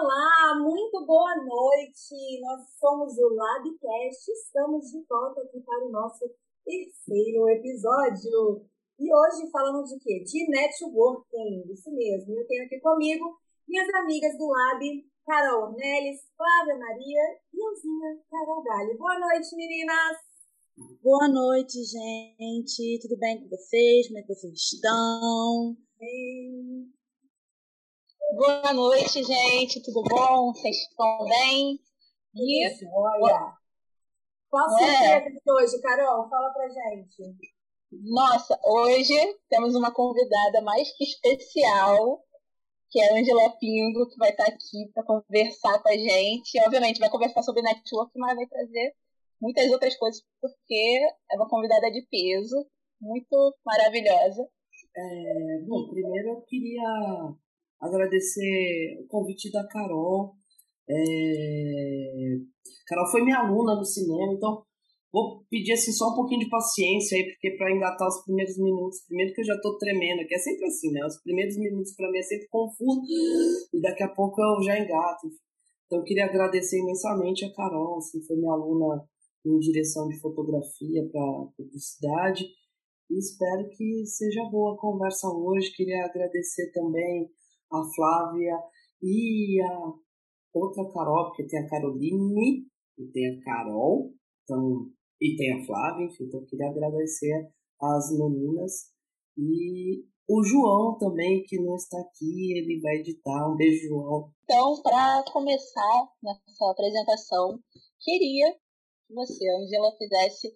Olá, muito boa noite. Nós somos o Labcast, estamos de volta aqui para o nosso terceiro episódio. E hoje falando de quê? De networking, isso mesmo. Eu tenho aqui comigo minhas amigas do Lab, Carol Nelis, Flávia Maria e Elzinha Carol Galho. Boa noite, meninas! Boa noite, gente. Tudo bem com vocês? Como é que vocês estão? Bem. Boa noite, gente. Tudo bom? Vocês estão bem? E olha, qual é. de hoje, Carol? Fala pra gente. Nossa, hoje temos uma convidada mais que especial, que é a Angela Pingo, que vai estar aqui para conversar com a gente. Obviamente, vai conversar sobre network, mas vai trazer muitas outras coisas, porque é uma convidada de peso, muito maravilhosa. É, bom, primeiro eu queria agradecer o convite da Carol. É... Carol foi minha aluna no cinema, então vou pedir assim, só um pouquinho de paciência aí, porque para engatar os primeiros minutos, primeiro que eu já estou tremendo, que é sempre assim, né? Os primeiros minutos para mim é sempre confuso e daqui a pouco eu já engato. Então eu queria agradecer imensamente a Carol, assim, foi minha aluna em direção de fotografia para publicidade. E espero que seja boa a conversa hoje. Queria agradecer também a Flávia e a outra Carol, porque tem a Caroline e tem a Carol, então, e tem a Flávia, enfim, então eu queria agradecer as meninas e o João também, que não está aqui, ele vai editar. Um beijo, João. Então, para começar nessa apresentação, queria que você, Angela, fizesse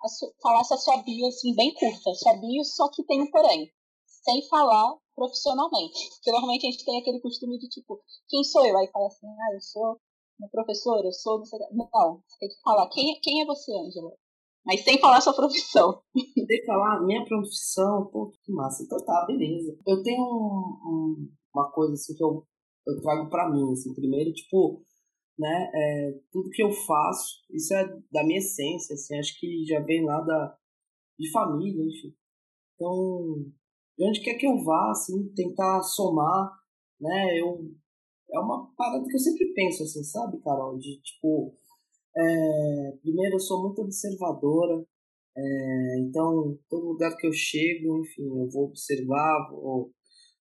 a falasse a sua bio assim, bem curta. Sua bio, só que tem um porém. Sem falar profissionalmente. Porque normalmente a gente tem aquele costume de tipo, quem sou eu? Aí fala assim, ah, eu sou uma professora, eu sou. Não, você tem que falar, quem, quem é você, Angela? Mas sem falar sua profissão. Que falar minha profissão, pô, que massa. Então tá, beleza. Eu tenho um, um, uma coisa assim que eu, eu trago pra mim, assim, primeiro, tipo, né, é, tudo que eu faço, isso é da minha essência, assim, acho que já vem lá da, de família, enfim. Então, de onde quer que eu vá, assim, tentar somar, né? Eu, é uma parada que eu sempre penso, assim, sabe, Carol? De, tipo, é, primeiro, eu sou muito observadora, é, então, todo lugar que eu chego, enfim, eu vou observar, vou,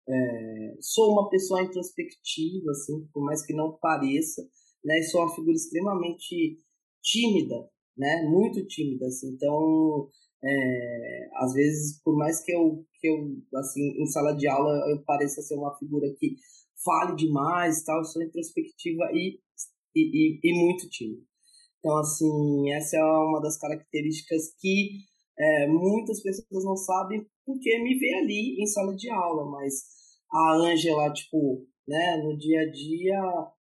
é, sou uma pessoa introspectiva, assim, por mais que não pareça, né? Sou uma figura extremamente tímida, né? Muito tímida, assim, então é, às vezes, por mais que eu, que eu, assim, em sala de aula eu pareça ser uma figura que fale demais tal, sou introspectiva e, e, e, e muito tímida. Então, assim, essa é uma das características que é, muitas pessoas não sabem porque me vê ali em sala de aula, mas a Ângela, tipo, né, no dia a dia,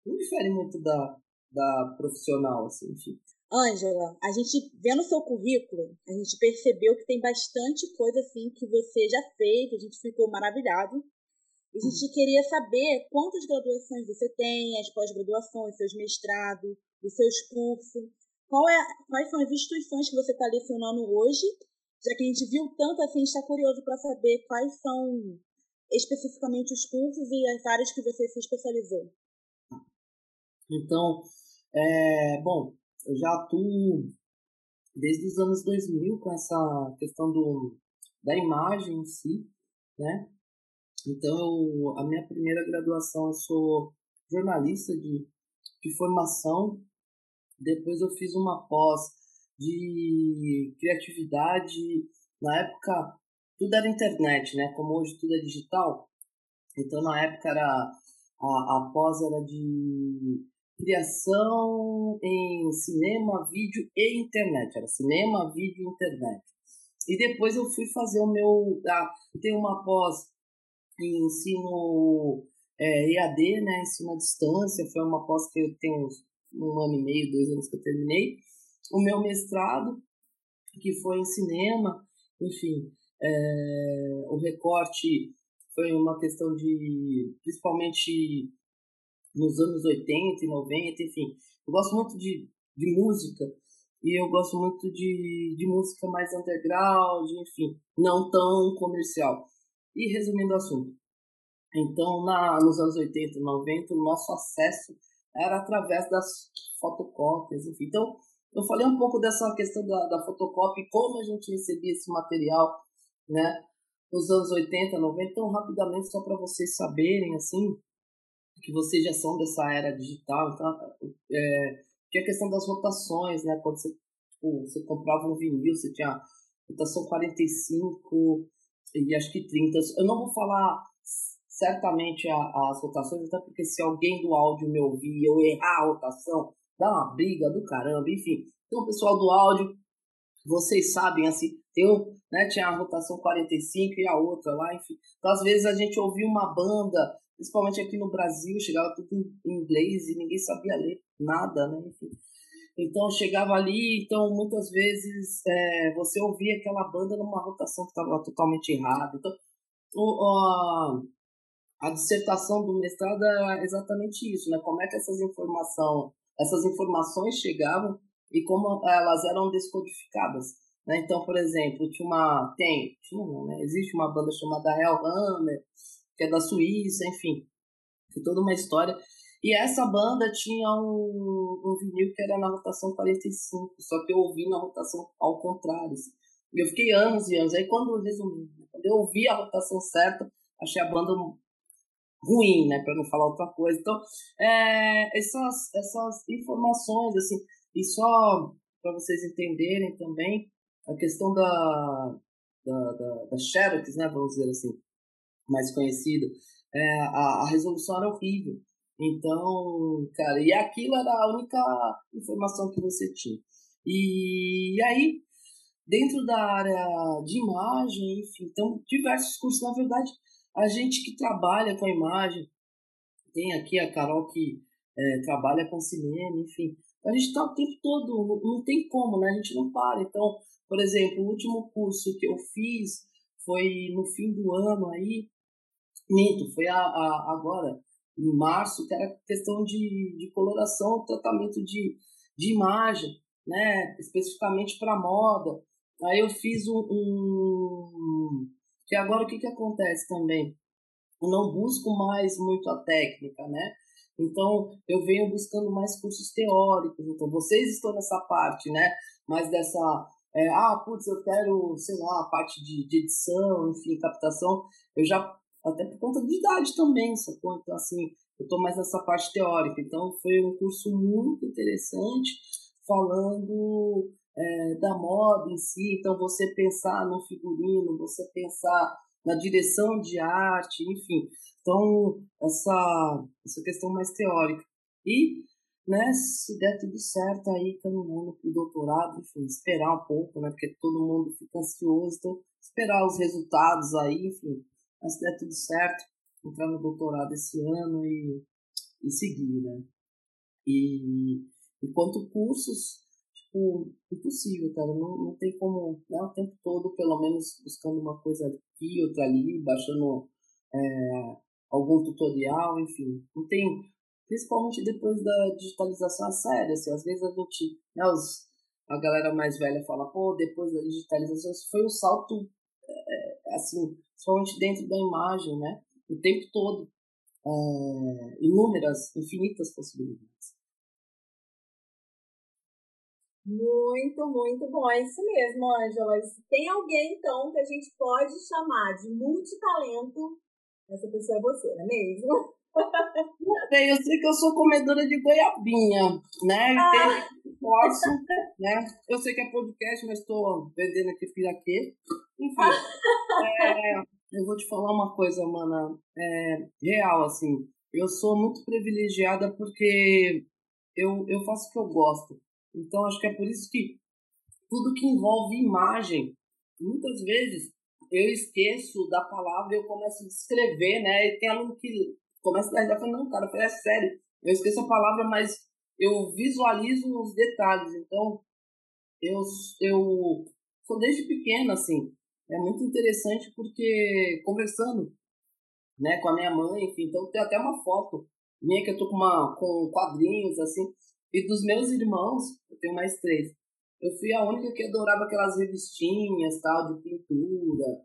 não difere muito da, da profissional, assim, enfim. Ângela, a gente vendo seu currículo, a gente percebeu que tem bastante coisa assim que você já fez, a gente ficou maravilhado. E a gente queria saber quantas graduações você tem, as pós-graduações, seus mestrados, os seus cursos. Qual é, quais são as instituições que você está lecionando hoje? Já que a gente viu tanto assim, está curioso para saber quais são especificamente os cursos e as áreas que você se especializou. Então, é, bom, eu já atuo desde os anos 2000 com essa questão do, da imagem em si, né? Então, a minha primeira graduação, eu sou jornalista de, de formação. Depois eu fiz uma pós de criatividade. Na época, tudo era internet, né? Como hoje tudo é digital. Então, na época, era a, a pós era de criação em cinema, vídeo e internet. Era cinema, vídeo e internet. E depois eu fui fazer o meu. Ah, tem uma pós em ensino é, EAD, né? Ensino à distância. Foi uma pós que eu tenho uns, um ano e meio, dois anos que eu terminei. O meu mestrado, que foi em cinema, enfim. É, o recorte foi uma questão de principalmente nos anos 80 e 90, enfim. Eu gosto muito de, de música e eu gosto muito de, de música mais underground, enfim, não tão comercial. E resumindo o assunto, Então, na, nos anos 80 e 90, o nosso acesso era através das fotocópias, enfim. Então, eu falei um pouco dessa questão da, da fotocópia como a gente recebia esse material, né, nos anos 80, 90. Então, rapidamente, só para vocês saberem, assim, que vocês já são dessa era digital, então, é, tinha a questão das rotações, né, quando você, tipo, você comprava um vinil, você tinha rotação 45 e acho que 30. Eu não vou falar certamente a, as rotações, até porque se alguém do áudio me ouvir eu errar a rotação, dá uma briga do caramba, enfim. Então, pessoal do áudio, vocês sabem, assim, um, né, tinha a rotação 45 e a outra lá, enfim. Então, às vezes a gente ouvia uma banda, principalmente aqui no Brasil, chegava tudo em inglês e ninguém sabia ler nada, né, enfim. Então chegava ali, então muitas vezes é, você ouvia aquela banda numa rotação que estava totalmente errada. Então o, a dissertação do mestrado é exatamente isso, né? Como é que essas informação, essas informações chegavam e como elas eram descodificadas. Né? Então, por exemplo, tinha uma. Tem, tinha né? Existe uma banda chamada Hellhammer, que é da Suíça, enfim. Tem toda uma história. E essa banda tinha um, um vinil que era na rotação 45, só que eu ouvi na rotação ao contrário. Assim. E eu fiquei anos e anos. Aí quando, resumindo, quando eu ouvi a rotação certa, achei a banda ruim, né, para não falar outra coisa. Então, é, essas, essas informações, assim, e só para vocês entenderem também a questão da, da, da, da né, vamos dizer assim, mais conhecida, é, a, a resolução era horrível. Então, cara, e aquilo era a única informação que você tinha. E, e aí, dentro da área de imagem, enfim, então, diversos cursos, na verdade, a gente que trabalha com a imagem, tem aqui a Carol que é, trabalha com cinema, enfim. A gente está o tempo todo, não, não tem como, né? A gente não para. Então, por exemplo, o último curso que eu fiz foi no fim do ano aí, minto, foi a, a, agora, em março, que era questão de, de coloração, tratamento de, de imagem, né? Especificamente para moda. Aí eu fiz um, um que agora o que, que acontece também? Eu não busco mais muito a técnica, né? Então, eu venho buscando mais cursos teóricos. Então, vocês estão nessa parte, né? Mais dessa. É, ah, putz, eu quero, sei lá, a parte de, de edição, enfim, captação. Eu já. Até por conta de idade também, sacou? Então, assim, eu estou mais nessa parte teórica. Então, foi um curso muito interessante, falando é, da moda em si. Então, você pensar no figurino, você pensar na direção de arte, enfim. Então, essa, essa questão mais teórica. E, né, se der tudo certo aí, caminhando para o doutorado, enfim, esperar um pouco, né, porque todo mundo fica ansioso, então, esperar os resultados aí, enfim. Mas der tudo certo, entrar no doutorado esse ano e, e seguir, né. E, e quanto cursos, tipo, impossível, cara. Não, não tem como, né, o tempo todo, pelo menos, buscando uma coisa aqui, outra ali, baixando é, algum tutorial, enfim. Não tem, principalmente depois da digitalização, é sério, assim, às vezes a gente, né, os, a galera mais velha fala, pô, depois da digitalização, isso foi um salto, é, assim, principalmente dentro da imagem, né, o tempo todo. É, inúmeras, infinitas possibilidades. Muito, muito bom. É isso mesmo, Ângela. Tem alguém, então, que a gente pode chamar de multitalento, essa pessoa é você, não é mesmo? Bem, eu sei que eu sou comedora de goiabinha, né? Ah. Posso, né? Eu sei que é podcast, mas estou vendendo aqui piraquê. Enfim, é, eu vou te falar uma coisa, mana. É, real, assim. Eu sou muito privilegiada porque eu, eu faço o que eu gosto. Então, acho que é por isso que tudo que envolve imagem, muitas vezes eu esqueço da palavra e eu começo a descrever, né? E tem aluno que começa a dar falando, não, cara, é sério, eu esqueço a palavra, mas eu visualizo os detalhes. Então, eu, eu sou desde pequena, assim. É muito interessante porque conversando né, com a minha mãe, enfim, então tem até uma foto minha que eu tô com, uma, com quadrinhos, assim, e dos meus irmãos, eu tenho mais três. Eu fui a única que adorava aquelas revistinhas, tal, de pintura.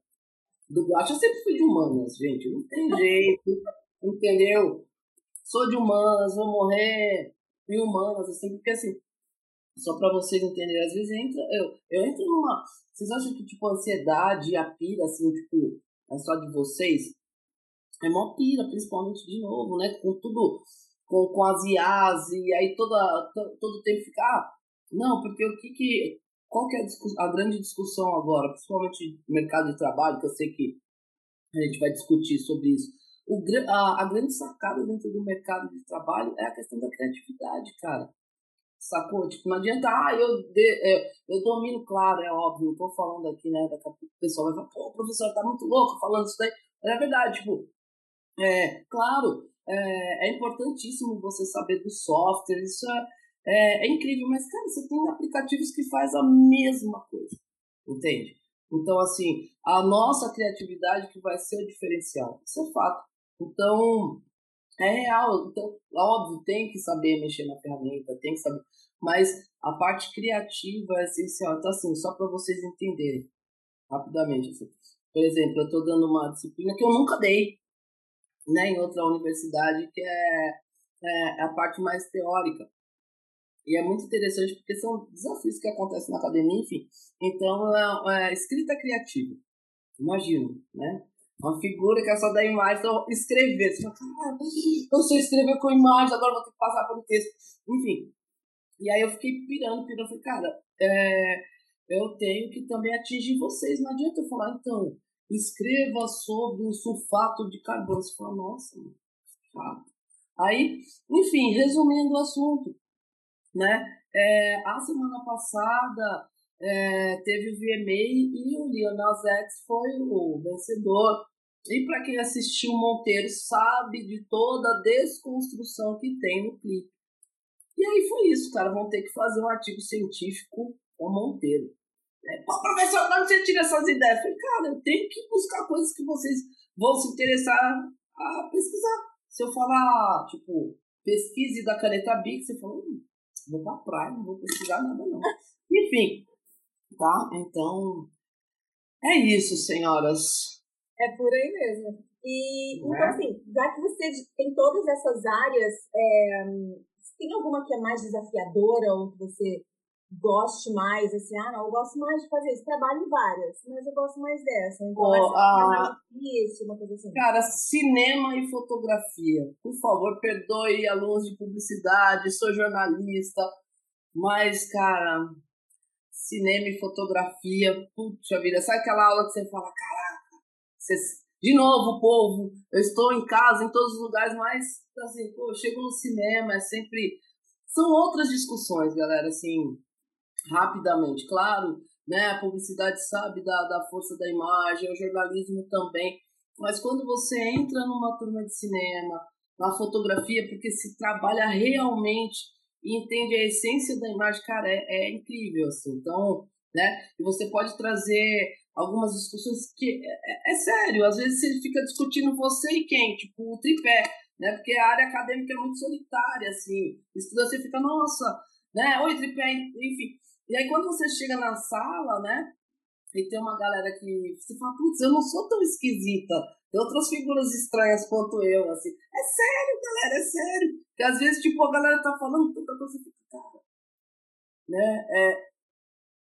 do Guacha, eu sempre fui de humanas, gente. Não tem jeito, entendeu? Sou de humanas, vou morrer em humanas, assim, porque assim, só para vocês entenderem, às vezes entra, eu, eu entro numa. Vocês acham que, tipo, a ansiedade, a pira, assim, tipo, é só de vocês? É mó pira, principalmente de novo, né? Com tudo, com, com as IAs, e aí toda, todo tempo ficar. Ah, não, porque o que que. Qual que é a, a grande discussão agora, principalmente no mercado de trabalho, que eu sei que a gente vai discutir sobre isso. O, a, a grande sacada dentro do mercado de trabalho é a questão da criatividade, cara. Sacou? Tipo, não adianta, ah, eu, de, é, eu domino, claro, é óbvio, não tô falando aqui, né? Daqui a pouco o pessoal vai falar, pô, o professor tá muito louco falando isso daí. Mas é verdade, tipo, é, claro, é, é importantíssimo você saber do software, isso é, é, é, incrível, mas, cara, você tem aplicativos que faz a mesma coisa, entende? Então, assim, a nossa criatividade que vai ser o diferencial, isso é fato. Então, é real. Então, óbvio, tem que saber mexer na ferramenta, tem que saber. Mas a parte criativa é essencial. Então, assim, só para vocês entenderem rapidamente. Assim. Por exemplo, eu estou dando uma disciplina que eu nunca dei né, em outra universidade, que é, é a parte mais teórica. E é muito interessante porque são desafios que acontecem na academia, enfim. Então, é, é escrita criativa. Imagino, né? Uma figura que é só da imagem, então escrever. Você fala, eu sei escrever com imagem, agora vou ter que passar pelo texto. Enfim. E aí eu fiquei pirando, pirando. Falei, cara, é, eu tenho que também atingir vocês. Não adianta eu falar, então, escreva sobre o sulfato de carbono. Você fala, nossa, chato. Aí, enfim, resumindo o assunto, né? É, a semana passada é, teve o VMA e o Lionel X foi o vencedor. E para quem assistiu Monteiro sabe de toda a desconstrução que tem no clipe. E aí foi isso, cara. Vão ter que fazer um artigo científico com Monteiro. É, Pô, professor, de onde você tira essas ideias? Eu falei, cara, eu tenho que buscar coisas que vocês vão se interessar a pesquisar. Se eu falar, tipo, pesquise da caneta Bic, você fala, hum, vou pra praia, não vou pesquisar nada, não. Enfim, tá? Então, é isso, senhoras. É por aí mesmo. E, então, é? assim, já que você tem todas essas áreas, é, tem alguma que é mais desafiadora ou que você goste mais, assim, ah, não, eu gosto mais de fazer isso, trabalho em várias, mas eu gosto mais dessa, então oh, essa é difícil, uma coisa assim. Cara, cinema e fotografia, por favor, perdoe alunos de publicidade, sou jornalista, mas, cara, cinema e fotografia. Puxa vida, sabe aquela aula que você fala, caraca, de novo, povo, eu estou em casa, em todos os lugares, mas assim, pô, eu chego no cinema, é sempre. São outras discussões, galera, assim, rapidamente. Claro, né, a publicidade sabe da, da força da imagem, o jornalismo também. Mas quando você entra numa turma de cinema, na fotografia, porque se trabalha realmente e entende a essência da imagem, cara, é, é incrível, assim. Então, né? E você pode trazer algumas discussões que é, é, é, sério, às vezes você fica discutindo você e quem, tipo, o tripé, né? Porque a área acadêmica é muito solitária, assim. Estuda, você fica, nossa, né? Oi, tripé, enfim. E aí quando você chega na sala, né? E tem uma galera que você fala, putz, eu não sou tão esquisita. Tem outras figuras estranhas quanto eu, assim. É sério, galera, é sério. Porque às vezes, tipo, a galera tá falando tanta coisa e fica, cara, né? É,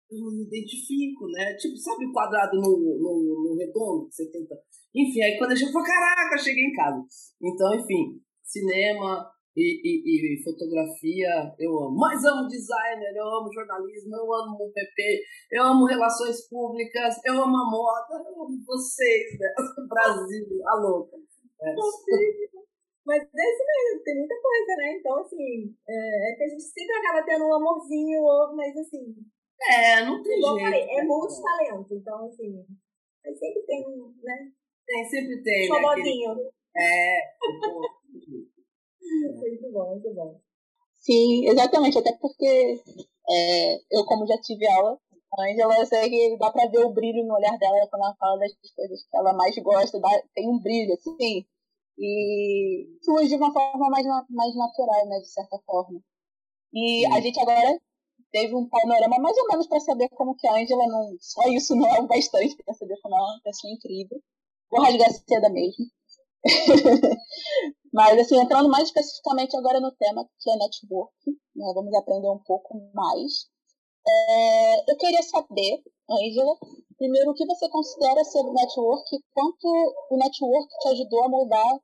eu não me identifico, né? Tipo, sabe o quadrado no, no, no redondo que você tenta. Enfim, aí quando eu chego, caraca, cheguei em casa. Então, enfim, cinema, e, e, e, fotografia eu amo. Mas amo designer, eu amo jornalismo, eu amo o PP, eu amo relações públicas, eu amo a moda, eu amo vocês, né? Brasil, a louca. É. Mas é isso mesmo, tem muita coisa, né? Então, assim, é, é que a gente sempre acaba tendo um amorzinho, mas assim. É, não tem jeito. Falei, é multitalento, então, assim, sempre tem, né? Tem, sempre tem. Xodozinho. Né? É, muito bom, muito bom. Sim, exatamente, até porque é, eu, como já tive aula, a Angela, eu sei que dá pra ver o brilho no olhar dela quando ela fala das coisas que ela mais gosta, dá, tem um brilho, assim, e flui de uma forma mais, mais natural, né, de certa forma. E Sim. a gente agora teve um panorama mais ou menos para saber como que a Angela não. Só isso não é o bastante para saber como ela é uma pessoa incrível. vou rasgar seda mesmo. Mas, assim, entrando mais especificamente agora no tema, que é network, né, vamos aprender um pouco mais. É, eu queria saber, Angela, primeiro, o que você considera ser network, quanto o network te ajudou a moldar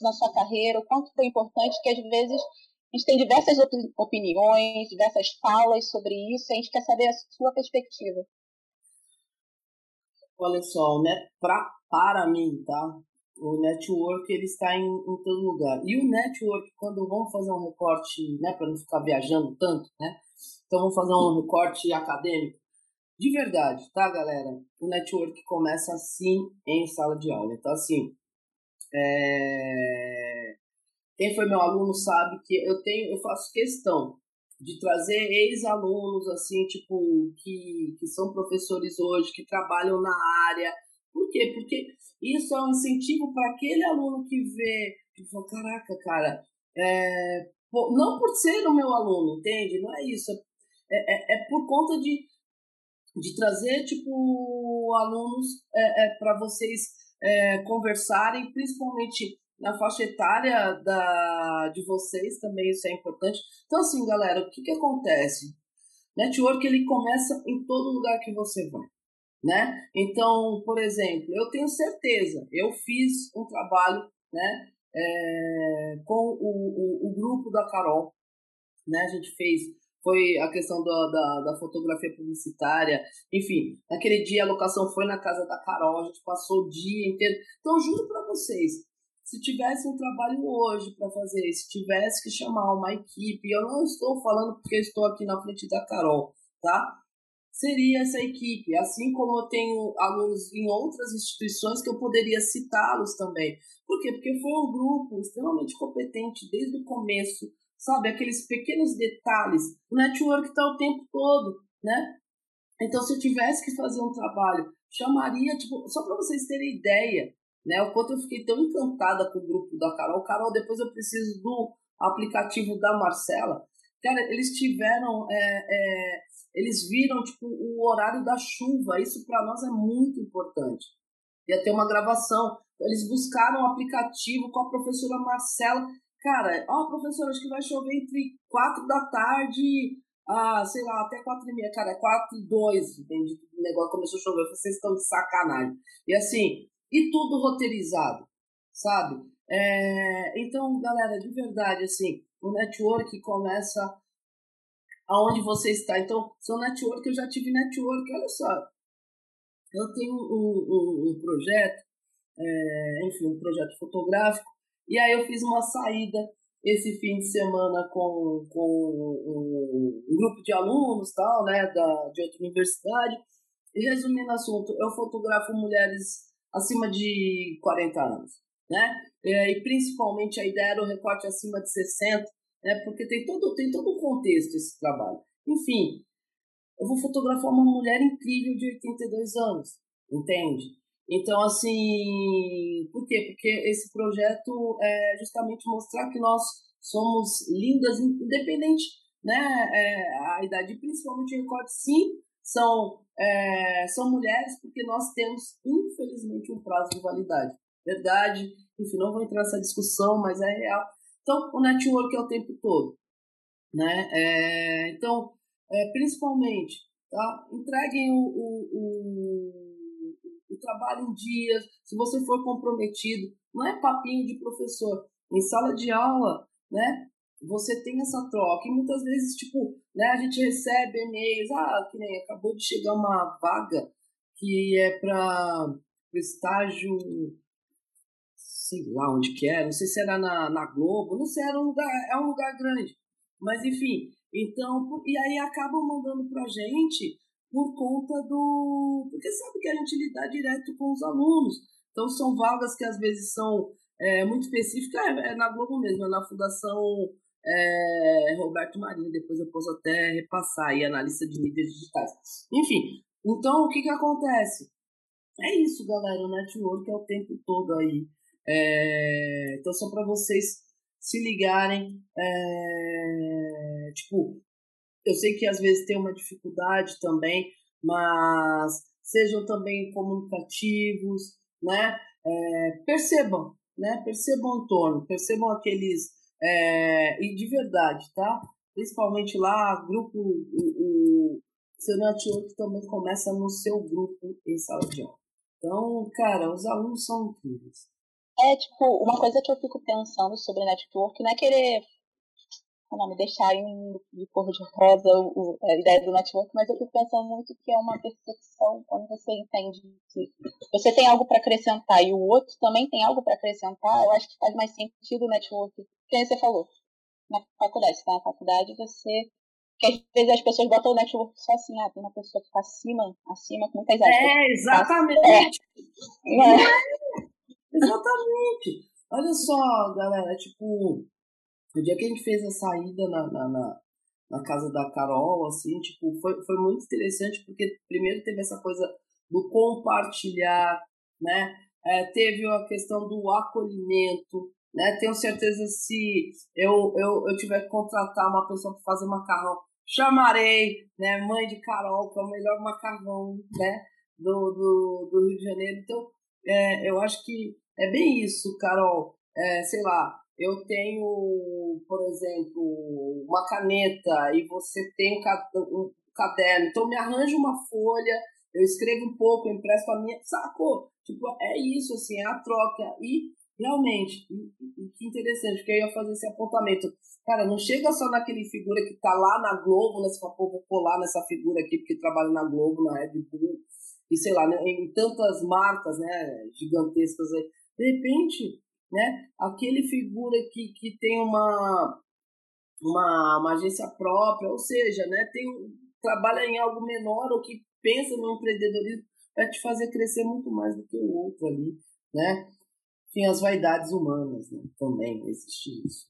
na sua carreira, o quanto foi importante, que às vezes a gente tem diversas opiniões, diversas falas sobre isso, a gente quer saber a sua perspectiva. Olha só, né, pra, para mim, tá? O network ele está em, em todo lugar. E o network, quando vamos fazer um recorte, né, para não ficar viajando tanto, né? Então vamos fazer um recorte acadêmico. De verdade, tá, galera? O network começa assim em sala de aula. Então, assim, é... quem foi meu aluno sabe que eu tenho, eu faço questão de trazer ex-alunos, assim, tipo, que, que são professores hoje, que trabalham na área. Por quê? Porque isso é um incentivo para aquele aluno que vê, que fala, caraca, cara, é, não por ser o meu aluno, entende? Não é isso. É, é, é por conta de, de trazer, tipo, alunos é, é para vocês é, conversarem, principalmente na faixa etária da, de vocês também isso é importante. Então, assim, galera, o que, que acontece? Network ele começa em todo lugar que você vai, né? Então, por exemplo, eu tenho certeza, eu fiz um trabalho, né, é, com o, o, o, grupo da Carol, né? A gente fez foi a questão da, da, da, fotografia publicitária, enfim, naquele dia a locação foi na casa da Carol, a gente passou o dia inteiro. Então, juro para vocês, se tivesse um trabalho hoje para fazer, se tivesse que chamar uma equipe, eu não estou falando porque estou aqui na frente da Carol, tá? Seria essa equipe, assim como eu tenho alunos em outras instituições que eu poderia citá-los também. Por quê? Porque foi um grupo extremamente competente desde o começo, sabe? Aqueles pequenos detalhes. O network está o tempo todo, né? Então, se eu tivesse que fazer um trabalho, chamaria, tipo, só para vocês terem ideia, né? O quanto eu fiquei tão encantada com o grupo da Carol. Carol, depois eu preciso do aplicativo da Marcela. Cara, eles tiveram, é, é, eles viram tipo o horário da chuva. Isso para nós é muito importante. Ia ter uma gravação. Eles buscaram o um aplicativo com a professora Marcela. Cara, ó, professora, acho que vai chover entre quatro da tarde ah, sei lá, até quatro e meia, cara, quatro e dois, entende? O negócio começou a chover, vocês estão de sacanagem. E assim, e tudo roteirizado, sabe? É, então, galera, de verdade, assim, o network começa aonde você está. Então, seu network, eu já tive network, olha só. Eu tenho um, um, um projeto, é, enfim, um projeto fotográfico, e aí eu fiz uma saída esse fim de semana com, com um, grupo de alunos, tal, né, da, de outra universidade. E resumindo o assunto, eu fotografo mulheres acima de 40 anos, né? É, e principalmente a ideia era o recorte acima de 60, né? Porque tem todo, tem todo um contexto esse trabalho. Enfim, eu vou fotografar uma mulher incrível de 82 anos, entende? Então, assim, por quê? Porque esse projeto é justamente mostrar que nós somos lindas, independente, né? É, a idade, principalmente o recorte, sim, são é, são mulheres porque nós temos, infelizmente, um prazo de validade. Verdade, enfim, não vou entrar nessa discussão, mas é real. Então, o network é o tempo todo. Né? É, então, é, principalmente, tá? entreguem o, o, o, o trabalho em dias, se você for comprometido, não é papinho de professor. Em sala de aula, né? Você tem essa troca. E muitas vezes, tipo, né, a gente recebe e-mails, ah, que nem acabou de chegar uma vaga que é para o estágio, sei lá onde que era, não sei se era na, na Globo, não sei, era um lugar, é um lugar grande. Mas enfim, então, e aí acabam mandando pra gente por conta do. Porque sabe que a gente lida direto com os alunos. Então são vagas que às vezes são é, muito específicas, é, é na Globo mesmo, é na Fundação é, Roberto Marinho, depois eu posso até repassar aí a lista de mídias digitais. Enfim, então o que que acontece? É isso, galera, o network é o tempo todo aí. É, então, só para vocês se ligarem, é, tipo, eu sei que às vezes tem uma dificuldade também, mas sejam também comunicativos, né? É, percebam, né? Percebam o entorno, percebam aqueles. É, e de verdade, tá? Principalmente lá, grupo, o, o seu network também começa no seu grupo em sala de aula. Então, cara, os alunos são incríveis. É, tipo, uma coisa que eu fico pensando sobre network não é querer o nome, deixar em de cor de rosa o, a ideia do network, mas eu fico pensando muito que é uma percepção quando você entende que você tem algo para acrescentar e o outro também tem algo para acrescentar, eu acho que faz mais sentido o network. Quem você falou? Na faculdade, você tá na faculdade, você que às vezes as pessoas botam o network só assim, ah, tem uma pessoa que está acima, acima com muitas aspas. É, exatamente. É. É. Exatamente. Olha só, galera, tipo, o dia que a gente fez a saída na, na, na, na casa da Carol, assim, tipo, foi, foi muito interessante, porque primeiro teve essa coisa do compartilhar, né? É, teve a questão do acolhimento, né? Tenho certeza se eu, eu, eu tiver que contratar uma pessoa para fazer macarrão, chamarei, né? Mãe de Carol, que é o melhor macarrão, né? Do, do, do Rio de Janeiro. Então, é, eu acho que é bem isso, Carol. É, sei lá, eu tenho, por exemplo, uma caneta e você tem um caderno, então me arranja uma folha, eu escrevo um pouco, eu empresto a minha, sacou? Tipo, é isso, assim, é a troca. E realmente, que interessante, porque eu ia fazer esse apontamento. Cara, não chega só naquele figura que tá lá na Globo, né? Você vou colar nessa figura aqui, porque trabalha na Globo, na Red Bull, e sei lá, né, em tantas marcas, né, gigantescas aí. De repente, né? Aquele figura que, que tem uma, uma, uma agência própria, ou seja, né? Tem, trabalha em algo menor ou que pensa no empreendedorismo vai te fazer crescer muito mais do que o outro ali, né? Enfim, as vaidades humanas, né? Também existe isso.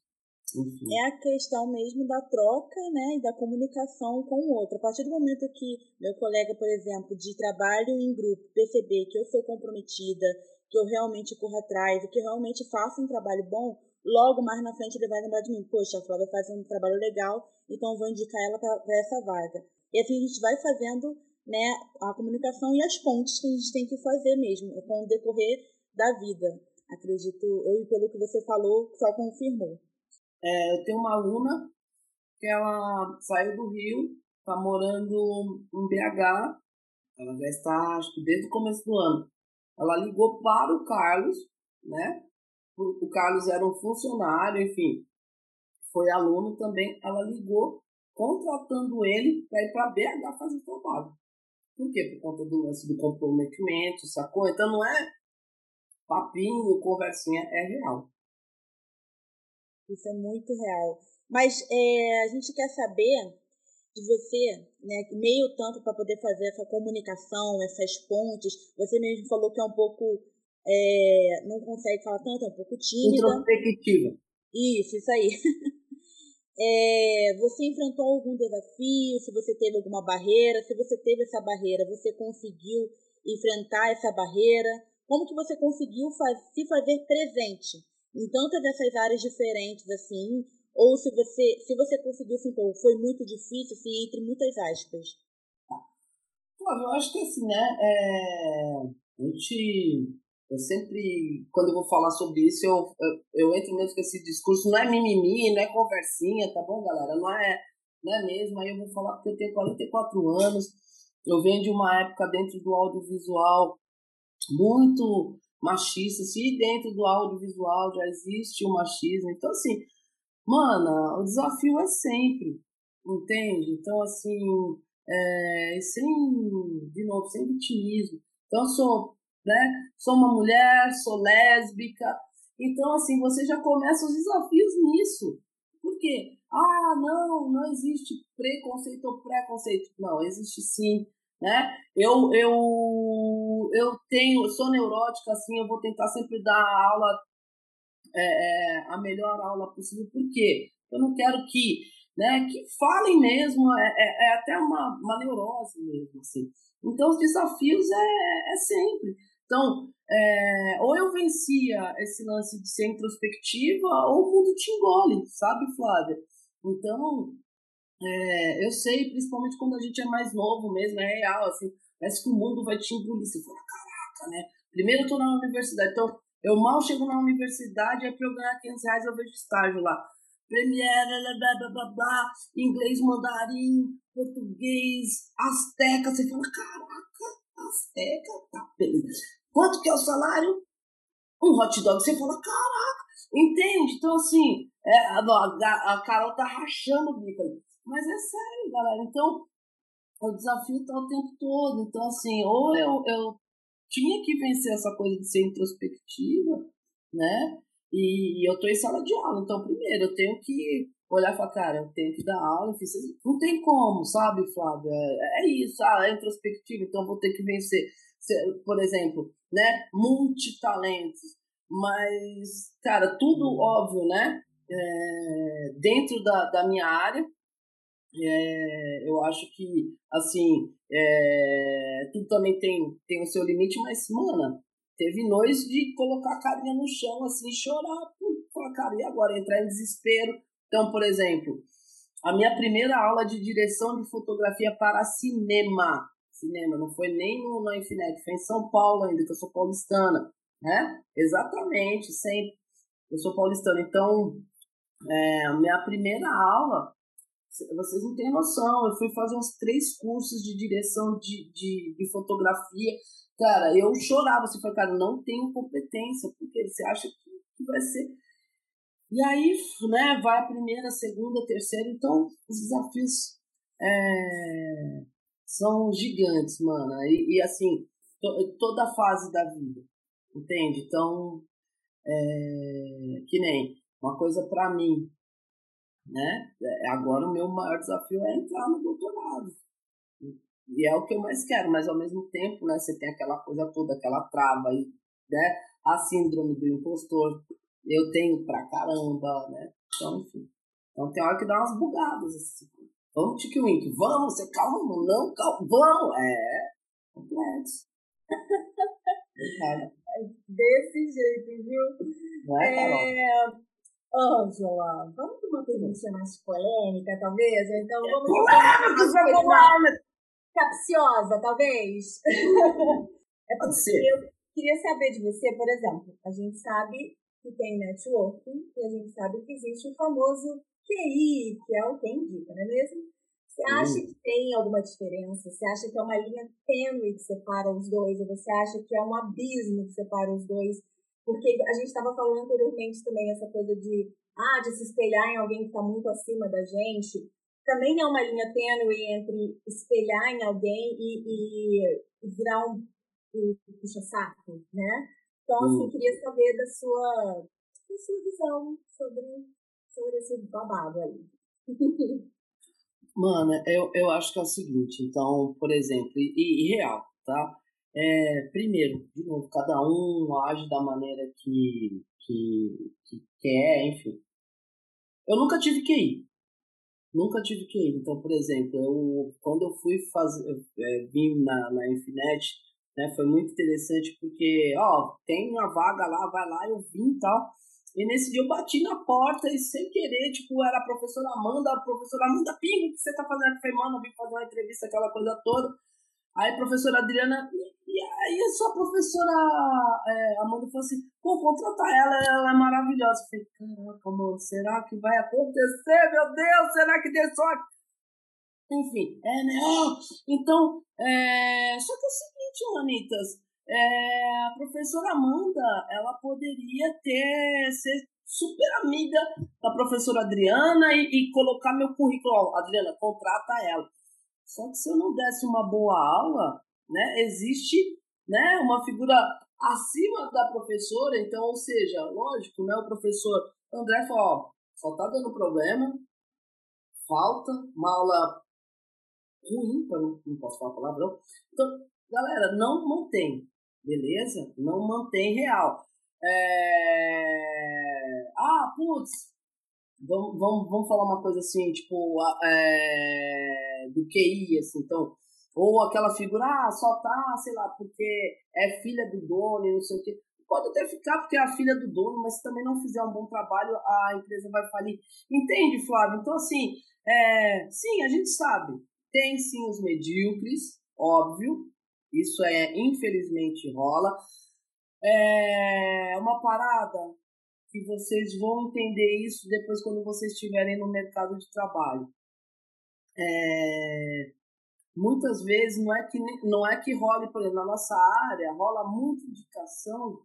Enfim. É a questão mesmo da troca, né, e da comunicação com o outro. A partir do momento que meu colega, por exemplo, de trabalho em grupo perceber que eu sou comprometida, que eu realmente corro atrás e que realmente faço um trabalho bom, logo mais na frente ele vai lembrar de mim. Poxa, a Flávia faz um trabalho legal, então vou indicar ela para essa vaga. E assim a gente vai fazendo né, a comunicação e as pontes que a gente tem que fazer mesmo com o decorrer da vida. Acredito, eu e pelo que você falou, só confirmou. É, eu tenho uma aluna que ela saiu do Rio, está morando em BH, ela já está, acho que desde o começo do ano. Ela ligou para o Carlos, né? O Carlos era um funcionário, enfim, foi aluno também. Ela ligou contratando ele para ir para BH fazer trabalho. Por quê? Por conta do lance do comprometimento, sacou? Então não é papinho, conversinha, é real. Isso é muito real. Mas é, a gente quer saber de você, né, meio tanto para poder fazer essa comunicação, essas pontes. Você mesmo falou que é um pouco. É, não consegue falar tanto, é um pouco tímida. Introspectiva. Isso, isso aí. É, você enfrentou algum desafio? Se você teve alguma barreira? Se você teve essa barreira, você conseguiu enfrentar essa barreira? Como que você conseguiu faz, se fazer presente em tantas dessas áreas diferentes, assim, ou se você, se você conseguiu se impor, foi muito difícil, assim, entre muitas aspas? Flávio, eu acho que assim, né? É, a gente. Eu sempre, quando eu vou falar sobre isso, eu, eu, eu entro mesmo com esse discurso, não é mimimi, não é conversinha, tá bom, galera? Não é, não é mesmo. Aí eu vou falar porque eu tenho 44 anos, eu venho de uma época dentro do audiovisual muito machista. Se dentro do audiovisual já existe o machismo, então assim, Mana, o desafio é sempre, entende? Então, assim, é, sem, de novo, sem vitimismo. Então, sou, né, sou uma mulher, sou lésbica. Então, assim, você já começa os desafios nisso. Por quê? Ah, não, não existe preconceito ou preconceito. Não, existe sim, né? Eu, eu, eu tenho, sou neurótica, assim, eu vou tentar sempre dar aula é, é, a melhor aula possível. Por quê? Eu não quero que, né, que falem mesmo, é, é, é até uma, uma neurose mesmo, assim. Então, os desafios é, é sempre. Então, é, ou eu vencia esse lance de ser introspectiva, ou o mundo te engole, sabe, Flávia? Então, é, eu sei, principalmente quando a gente é mais novo mesmo, é real, assim, parece que o mundo vai te engolir. Você fala, caraca, né? Primeiro eu tô na universidade, então eu mal chego na universidade, é para eu ganhar 500 reais eu vejo estágio lá. Premiere, blá, blá, blá, blá, inglês, mandarim, português, asteca. Você fala, caraca, asteca, tá, beleza. Quanto que é o salário? Um hot dog. Você fala, caraca, entende? Então, assim, é, a, a, a Carol tá rachando o bico. Mas é sério, galera. Então, o desafio tá o tempo todo. Então, assim, ou eu, eu tinha que vencer essa coisa de ser introspectiva, né? E, e eu tô em sala de aula. Então, primeiro, eu tenho que olhar e falar, cara, eu tenho que dar aula. Enfim, não tem como, sabe, Flávia? É, é isso, ah, é introspectiva, então vou ter que vencer. Por exemplo, né? Multitalentos. Mas, cara, tudo óbvio, né? É, dentro da, da minha área, é, eu acho que, assim, é, tudo também tem, tem o seu limite, mas, mana, teve nós de colocar a carinha no chão, assim, chorar, falar, cara, e agora? Entrar em desespero. Então, por exemplo, a minha primeira aula de direção de fotografia para cinema, cinema, não foi nem no, na Infinet, foi em São Paulo ainda, que eu sou paulistana, né? Exatamente, sempre. Eu sou paulistana, então, é, a minha primeira aula vocês não têm noção. Eu fui fazer uns três cursos de direção de, de, de fotografia. Cara, eu chorava. Você falou, cara, não tenho competência. Porque você acha que, vai ser. E aí, né, vai a primeira, segunda, terceira. Então, os desafios é, são gigantes, mano. E, e assim, to, toda fase da vida. Entende? Então, é, que nem uma coisa para mim né? É, agora o meu maior desafio é entrar no doutorado. E é o que eu mais quero, mas ao mesmo tempo, né, você tem aquela coisa toda, aquela trava aí, né? A síndrome do impostor, eu tenho pra caramba, né? Então, enfim. Então tem hora que dá umas bugadas, assim. Vamos, Tiki Wink, vamos, você calma, não, calma, vamos. É, complexo. é desse jeito, viu? Não é, Carol? É, Ângela, vamos para uma pergunta mais polêmica, talvez? Então vamos polêmica, uma capciosa, talvez. é porque eu queria saber de você, por exemplo, a gente sabe que tem networking e a gente sabe que existe o famoso QI, que é o que indica, não é mesmo? Você acha que tem alguma diferença? Você acha que é uma linha tênue que separa os dois? Ou você acha que é um abismo que separa os dois? Porque a gente estava falando anteriormente também essa coisa de, ah, de se espelhar em alguém que está muito acima da gente. Também é uma linha tênue entre espelhar em alguém e, e virar um, um puxa-saco, né? Então, assim, hum. queria saber da sua, da sua visão sobre, sobre esse babado aí. Mano, eu, eu acho que é o seguinte, então, por exemplo, e, e real, tá? É, primeiro, de novo, cada um age da maneira que, que, que quer, enfim. Eu nunca tive que ir. Nunca tive que ir. Então, por exemplo, eu, quando eu fui fazer, é, vim na, na Infinet, né, foi muito interessante porque, ó, tem uma vaga lá, vai lá, eu vim e tal. E nesse dia eu bati na porta e sem querer, tipo, era a professora Amanda, a professora Amanda, pinga, o que você tá fazendo? Eu falei, mano, eu vim fazer uma entrevista, aquela coisa toda. Aí a professora Adriana, aí a sua professora é, Amanda falou assim, pô, contratar ela, ela é maravilhosa. Eu falei, caraca, mano, será que vai acontecer? Meu Deus, será que tem sorte? Enfim, é, né? Oh, então, é, só que é o seguinte, manitas, é, a professora Amanda, ela poderia ter, ser super amiga da professora Adriana e, e colocar meu currículo, ó, Adriana, contrata ela. Só que se eu não desse uma boa aula, né, existe né, uma figura acima da professora, então, ou seja, lógico, né, o professor André falou, ó, só tá dando problema, falta, uma aula ruim, não, não posso falar palavrão. Então, galera, não mantém, beleza? Não mantém real. É... Ah, putz, Vamos, vamos, vamos falar uma coisa assim, tipo, é, do QI, assim, então. Ou aquela figura, ah, só tá, sei lá, porque é filha do dono e não sei o quê. Pode até ficar porque é a filha do dono, mas se também não fizer um bom trabalho, a empresa vai falir. Entende, Flávio? Então, assim, é, sim, a gente sabe. Tem sim os medíocres, óbvio. Isso é, infelizmente, rola. é uma parada que vocês vão entender isso depois quando vocês estiverem no mercado de trabalho. É, muitas vezes não é que não é que role, por exemplo, na nossa área, rola muita indicação,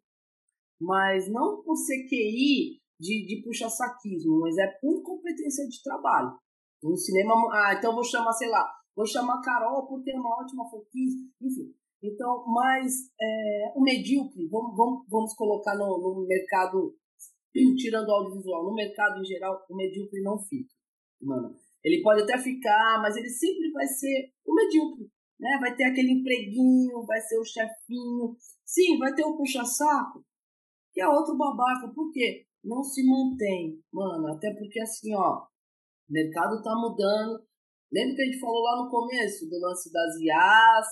mas não por ser QI de, de puxa-saquismo, mas é por competência de trabalho. No cinema, ah, então vou chamar, sei lá, vou chamar Carol por ter uma ótima foquista, enfim. Então, mas é, o medíocre, vamos, vamos, vamos colocar no, no mercado, tirando o audiovisual, no mercado em geral, o medíocre não fica, mano. Ele pode até ficar, mas ele sempre vai ser o medíocre, né? Vai ter aquele empreguinho, vai ser o chefinho. Sim, vai ter o puxa-saco, que é outro babaca. Por quê? Não se mantém, mano. Até porque, assim, ó, o mercado tá mudando. Lembra que a gente falou lá no começo do lance das IAs,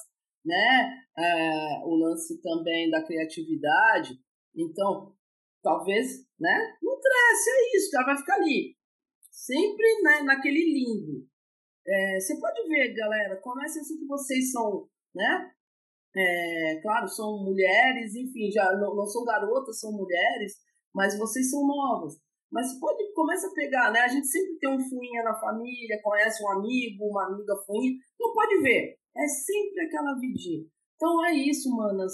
né? É, o lance também da criatividade. Então, talvez, né? Não cresce, é isso, o cara vai ficar ali sempre né, naquele limbo. É, você pode ver, galera, comece assim que vocês são, né? É, claro, são mulheres, enfim, já não, não são garotas, são mulheres, mas vocês são novas. Mas pode, começa a pegar, né? A gente sempre tem um fuinha na família, conhece um amigo, uma amiga fuinha. Então pode ver, é sempre aquela vidinha. Então é isso, manas.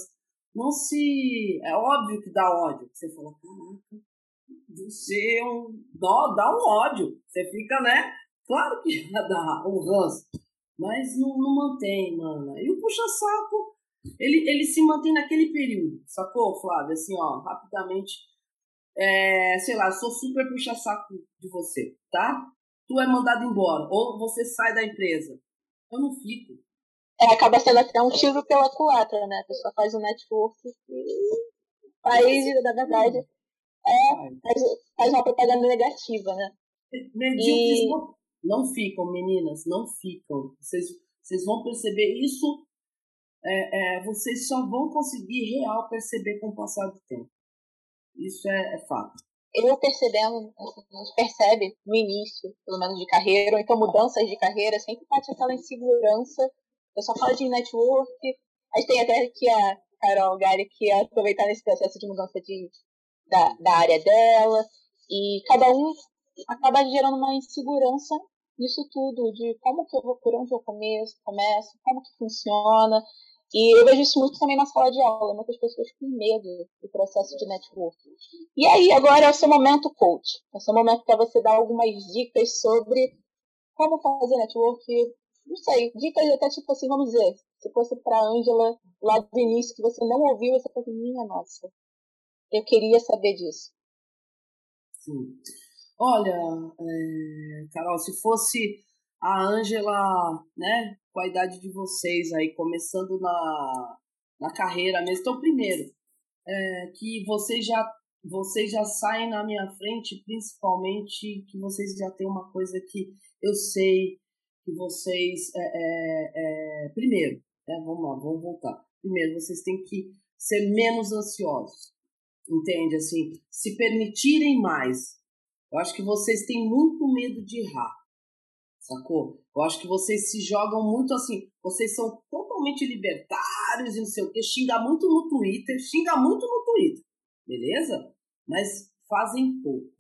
Não se. É óbvio que dá ódio. Você fala, caraca, você um, dá, dá um ódio. Você fica, né? Claro que dá um ranço, mas não, não mantém, mano. E o puxa-saco, ele, ele se mantém naquele período, sacou, Flávio? Assim, ó, rapidamente. É, sei lá, sou super puxa-saco de você, tá? Tu é mandado embora, ou você sai da empresa. Eu não fico. É, acaba sendo até um tiro pela culatra, né? A pessoa faz um network e faz, na verdade, é, faz, uma propaganda negativa, né? E... não, ficam, meninas, não ficam. Vocês, vocês vão perceber isso, é, é, vocês só vão conseguir real perceber com o passar do tempo. Isso é, é fato. Eu percebendo, a gente percebe no início, pelo menos de carreira, ou então mudanças de carreira, sempre bate aquela insegurança. Eu só falo de network. A gente tem até aqui a Carol Gary que aproveitar nesse processo de mudança de da, da área dela, e cada um acaba gerando uma insegurança nisso tudo, de como que eu vou, por onde eu começo, começo, como que funciona. E eu vejo isso muito também na sala de aula, muitas pessoas com medo do processo de networking. E aí, agora é o seu momento coach. É o seu momento para você dar algumas dicas sobre como fazer networking. Não sei, dicas até tipo assim, vamos dizer, se fosse para Ângela lá do início que você não ouviu, você fala, minha nossa, eu queria saber disso. Sim. Olha, é, Carol, se fosse a Ângela, né, com a idade de vocês aí, começando na, na carreira mesmo. Então, primeiro, é, que vocês já, vocês já saem na minha frente, principalmente que vocês já têm uma coisa que eu sei que vocês. É, é, é primeiro, né, vamos lá, vamos voltar. Primeiro, vocês têm que ser menos ansiosos entende? Assim, se permitirem mais. Eu acho que vocês têm muito medo de errar, sacou? Eu acho que vocês se jogam muito assim, vocês são totalmente libertários e não sei o que, xinga muito no Twitter, xinga muito no Twitter, beleza? Mas fazem pouco.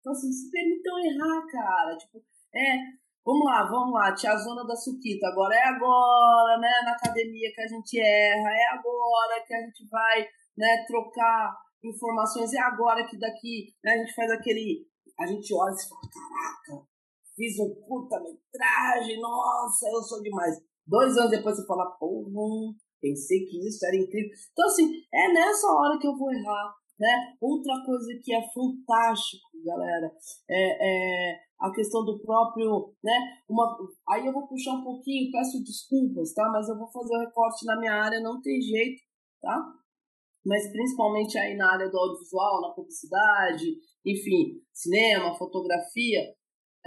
Então, assim, se permitam errar, cara. Tipo, é, vamos lá, vamos lá, tia Zona da Suquita. Agora é agora, né, na academia que a gente erra, é agora que a gente vai, né, trocar informações. É agora que daqui né, a gente faz aquele. A gente olha e fala: caraca, fiz um curta-metragem, nossa, eu sou demais. Dois anos depois você fala: pô, pensei que isso era incrível. Então, assim, é nessa hora que eu vou errar. Né? Outra coisa que é fantástico, galera, é, é a questão do próprio, né? Uma, aí eu vou puxar um pouquinho, peço desculpas, tá? Mas eu vou fazer o recorte na minha área, não tem jeito, tá? Mas principalmente aí na área do audiovisual, na publicidade, enfim, cinema, fotografia.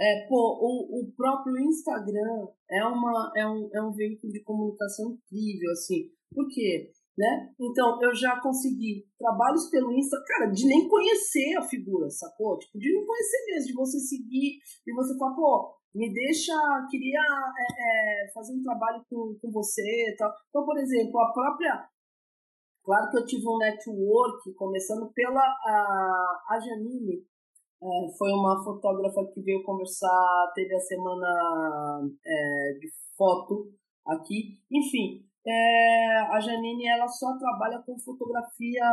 É, pô, o, o próprio Instagram é, uma, é, um, é um veículo de comunicação incrível, assim. Por quê? Né? Então, eu já consegui trabalhos pelo Insta, cara, de nem conhecer a figura, sacou? Tipo, de não conhecer mesmo, de você seguir, e você falar, pô, me deixa, queria é, é, fazer um trabalho com, com você e tal. Então, por exemplo, a própria Claro que eu tive um network, começando pela a, a Janine, é, foi uma fotógrafa que veio conversar, teve a semana é, de foto aqui. Enfim, é, a Janine ela só trabalha com fotografia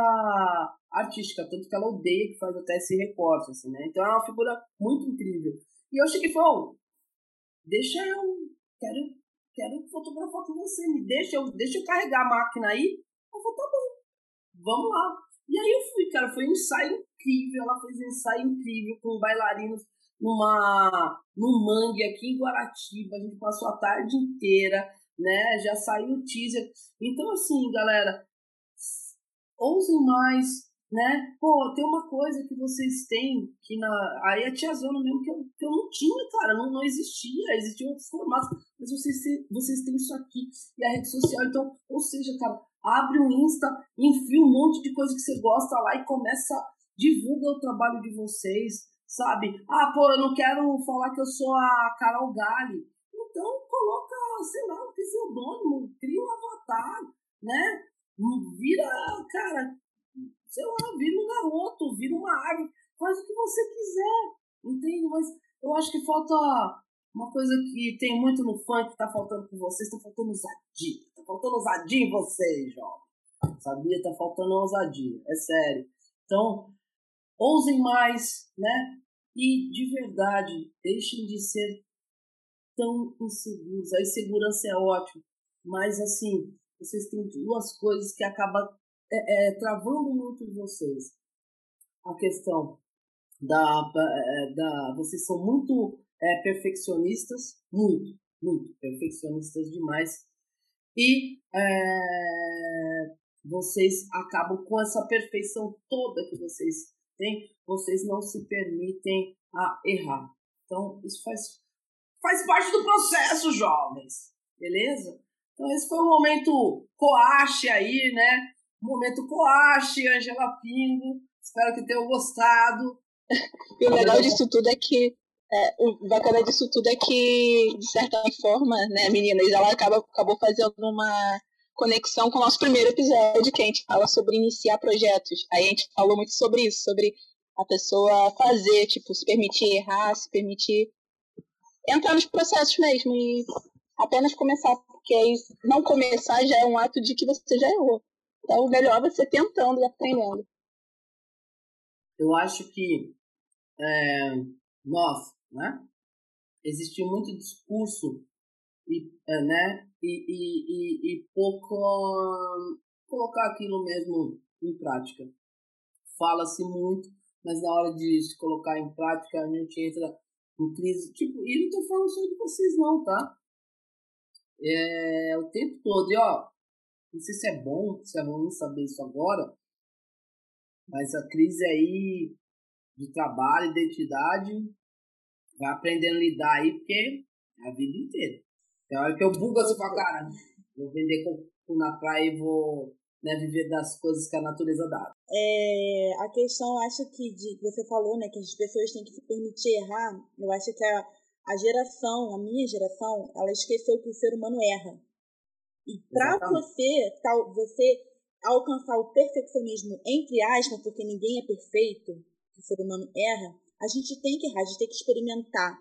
artística, tanto que ela odeia que faz até esse recorte, assim, né? Então é uma figura muito incrível. E eu cheguei e falei, deixa eu, quero, quero fotografar com você, me deixa eu, deixa eu carregar a máquina aí. Eu bom, vamos lá. E aí eu fui, cara, foi um ensaio incrível, ela fez um ensaio incrível com bailarinos numa, num mangue aqui em Guaratiba, a gente passou a tarde inteira, né, já saiu o teaser. Então, assim, galera, ousem mais, né? Pô, tem uma coisa que vocês têm que na. Aí a tia Zona mesmo que eu, que eu não tinha, cara, não, não existia, existiam outros formatos, mas vocês, vocês têm isso aqui e a rede social, então, ou seja, cara, abre um Insta, enfia um monte de coisa que você gosta lá e começa, divulga o trabalho de vocês, sabe? Ah, pô, eu não quero falar que eu sou a Carol Gali. Então, coloca, sei lá, um pseudônimo, cria um avatar, né? Vira, cara, sei lá, vira um garoto, vira uma árvore, faz o que você quiser, entende? Mas eu acho que falta uma coisa que tem muito no funk tá faltando com vocês, tá faltando ousadia. Faltando ousadia em vocês, jovem. Sabia? Tá faltando ousadia, é sério. Então, ousem mais, né? E de verdade, deixem de ser tão inseguros. A insegurança é ótima, mas assim, vocês têm duas coisas que acabam é, é, travando muito vocês. A questão da, é, da vocês são muito é, perfeccionistas, muito, muito perfeccionistas demais, e é, vocês acabam com essa perfeição toda que vocês têm, vocês não se permitem a errar. Então, isso faz, faz parte do processo, jovens, beleza? Então, esse foi um momento coache aí, né? Momento Coache, Angela Pingo. Espero que tenham gostado. E o legal disso tudo é que é, o bacana disso tudo é que, de certa forma, né, meninas, ela acaba, acabou fazendo uma conexão com o nosso primeiro episódio, que a gente fala sobre iniciar projetos. Aí a gente falou muito sobre isso, sobre a pessoa fazer, tipo, se permitir errar, se permitir entrar nos processos mesmo e apenas começar, porque aí não começar já é um ato de que você já errou. Então, melhor você tentando e aprendendo. Eu acho que é, nós, né? Existiu muito discurso e, é, né? E, e, e, e pouco colocar aquilo mesmo em prática. Fala-se muito, mas na hora de se colocar em prática a gente entra em crise. Tipo, e não tô falando só de vocês não, tá? É, o tempo todo. E ó, não sei se é bom, se é ruim saber isso agora, mas a crise aí de trabalho, identidade, vai aprendendo a lidar aí, porque é a vida inteira. Tem hora que eu bugo assim pra cara, vou vender com na praia e vou né, viver das coisas que a natureza dá. É, a questão, acho que de, você falou, né, que as pessoas têm que se permitir errar, eu acho que a, a geração, a minha geração, ela esqueceu que o ser humano erra. E para você, tal, você alcançar o perfeccionismo, entre aspas, porque ninguém é perfeito, o ser humano erra, a gente tem que errar, a gente tem que experimentar.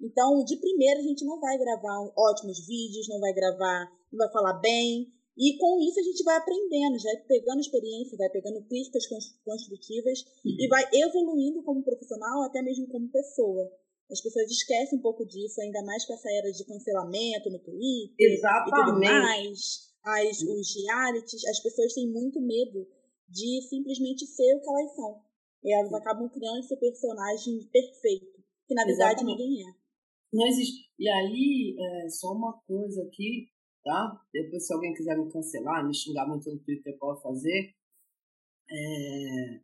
Então, de primeira, a gente não vai gravar ótimos vídeos, não vai gravar, não vai falar bem. E com isso a gente vai aprendendo, já pegando experiência, vai pegando críticas construtivas uhum. e vai evoluindo como profissional, até mesmo como pessoa. As pessoas esquecem um pouco disso, ainda mais com essa era de cancelamento no Twitter Exatamente. e tudo mais. As, os realities, as pessoas têm muito medo de simplesmente ser o que elas são. E elas acabam criando esse personagem perfeito, que na verdade Exatamente. ninguém é. Não existe. E aí, é, só uma coisa aqui, tá? Depois, se alguém quiser me cancelar, me xingar muito no Twitter, pode fazer. É,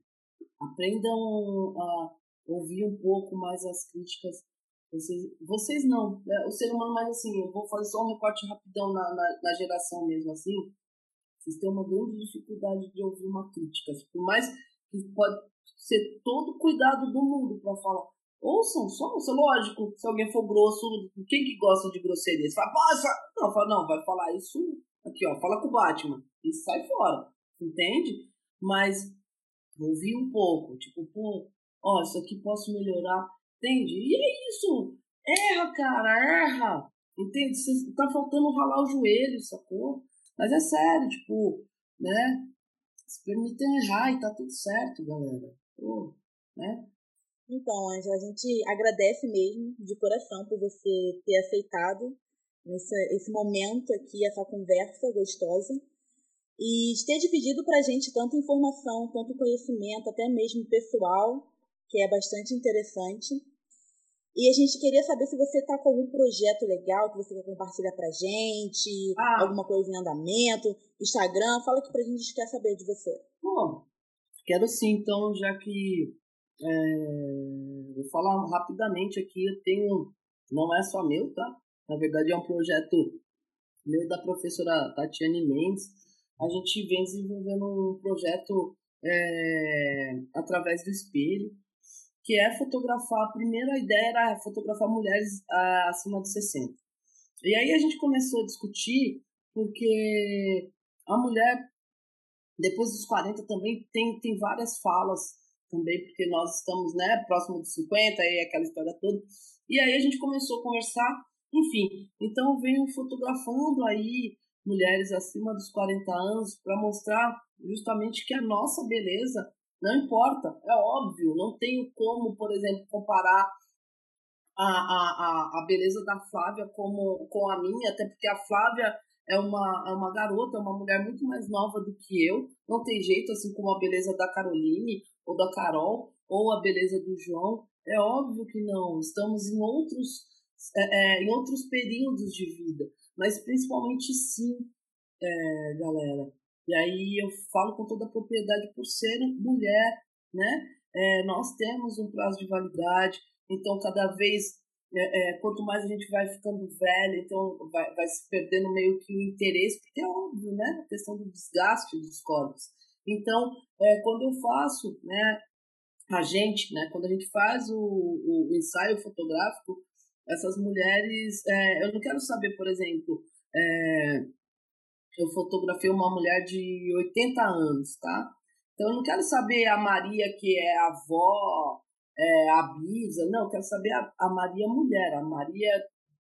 aprendam a ouvir um pouco mais as críticas. Vocês, vocês não, né? o ser humano, mas assim, eu vou fazer só um recorte rapidão na, na, na geração mesmo assim. Vocês têm uma grande dificuldade de ouvir uma crítica. Por mais que pode ser todo cuidado do mundo para falar. Ouçam, só ouçam. Lógico, se alguém for grosso, quem que gosta de grosseria? Você fala, Nossa! não, fala, não, vai falar isso aqui, ó, fala com o Batman e sai fora. entende? Mas ouvir um pouco, tipo, pô, ó, isso aqui posso melhorar, entende? E é isso, erra, cara, erra, entende? Você tá faltando ralar o joelho, sacou? Mas é sério, tipo, né? Se permitem errar e tá tudo certo, galera. Pô, né? Então, Angela, a gente agradece mesmo de coração por você ter aceitado esse, esse momento aqui, essa conversa gostosa. E ter dividido para a gente tanta informação, tanto conhecimento, até mesmo pessoal, que é bastante interessante. E a gente queria saber se você está com algum projeto legal que você quer compartilhar para gente, ah. alguma coisa em andamento, Instagram, fala aqui para a gente quer saber de você. Bom, quero sim, então, já que é, vou falar rapidamente aqui, eu tenho, não é só meu, tá? Na verdade é um projeto meu da professora Tatiane Mendes. A gente vem desenvolvendo um projeto é, através do espelho, que é fotografar, a primeira ideia era fotografar mulheres ah, acima de 60. E aí a gente começou a discutir, porque a mulher, depois dos 40 também, tem, tem várias falas também, porque nós estamos né, próximo dos 50, aí aquela história toda. E aí a gente começou a conversar, enfim. Então eu venho fotografando aí mulheres acima dos 40 anos para mostrar justamente que a nossa beleza não importa, é óbvio, não tenho como, por exemplo, comparar a, a, a, a beleza da Flávia como, com a minha, até porque a Flávia é uma, é uma garota, é uma mulher muito mais nova do que eu, não tem jeito, assim como a beleza da Caroline ou da Carol, ou a beleza do João. É óbvio que não, estamos em outros, é, é, em outros períodos de vida, mas principalmente sim, é, galera. E aí eu falo com toda a propriedade por ser mulher, né? É, nós temos um prazo de validade, então cada vez é, é, quanto mais a gente vai ficando velha, então vai, vai se perdendo meio que o interesse, porque é óbvio, né? A questão do desgaste dos corpos. Então, é, quando eu faço, né, a gente, né, quando a gente faz o, o, o ensaio fotográfico, essas mulheres, é, eu não quero saber, por exemplo, é, eu fotografei uma mulher de 80 anos, tá? Então eu não quero saber a Maria que é a avó, é, a Bisa, não, eu quero saber a, a Maria mulher, a Maria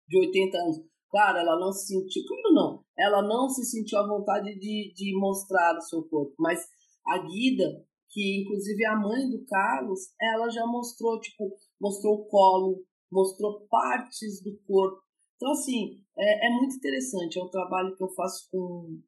de 80 anos. Claro, ela não se sentiu, como não? Ela não se sentiu à vontade de, de mostrar o seu corpo, mas a Guida, que inclusive é a mãe do Carlos, ela já mostrou, tipo, mostrou o colo, mostrou partes do corpo. Então, assim, é, é muito interessante, é um trabalho que eu faço com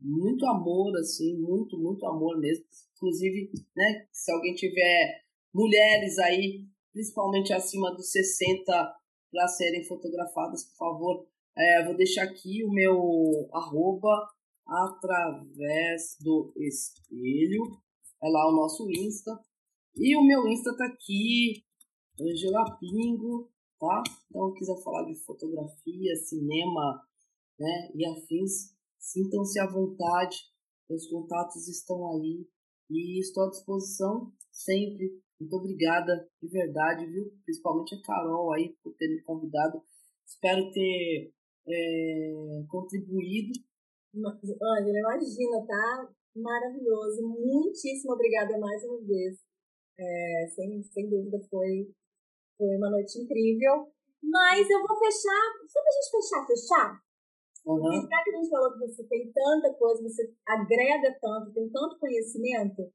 muito amor, assim, muito, muito amor mesmo. Inclusive, né, se alguém tiver mulheres aí, principalmente acima dos 60 para serem fotografadas, por favor. É, vou deixar aqui o meu arroba através do espelho. É lá o nosso Insta. E o meu Insta tá aqui, Angela Pingo, tá? Então, quiser falar de fotografia, cinema, né, e afins, sintam-se à vontade. Meus contatos estão aí e estou à disposição sempre muito obrigada de verdade, viu? Principalmente a Carol aí por ter me convidado. Espero ter é, contribuído. Ângela, imagina, tá? Maravilhoso. Muitíssimo obrigada mais uma vez. É, sem, sem dúvida foi, foi uma noite incrível. Mas eu vou fechar. Só pra gente fechar, fechar? Uhum. Porque já que a gente falou que você tem tanta coisa, você agrega tanto, tem tanto conhecimento,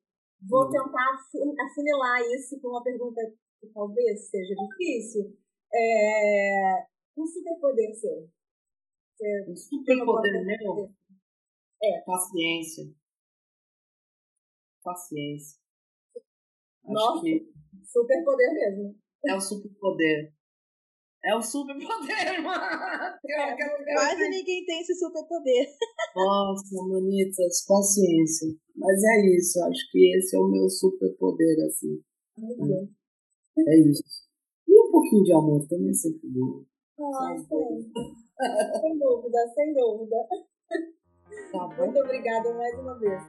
Vou hum. tentar afunilar isso com uma pergunta que talvez seja difícil. É... Um superpoder seu. um superpoder meu? É. Paciência. Paciência. Acho Nossa, que... superpoder mesmo. É o superpoder. É o superpoder, mano. Quase ninguém tem esse superpoder. Nossa, manitas, paciência. Mas é isso, acho que esse é o meu superpoder, assim. Uhum. É. é isso. E um pouquinho de amor também é sempre bom. Ah, sem dúvida, sem dúvida. Tá Muito obrigada mais uma vez.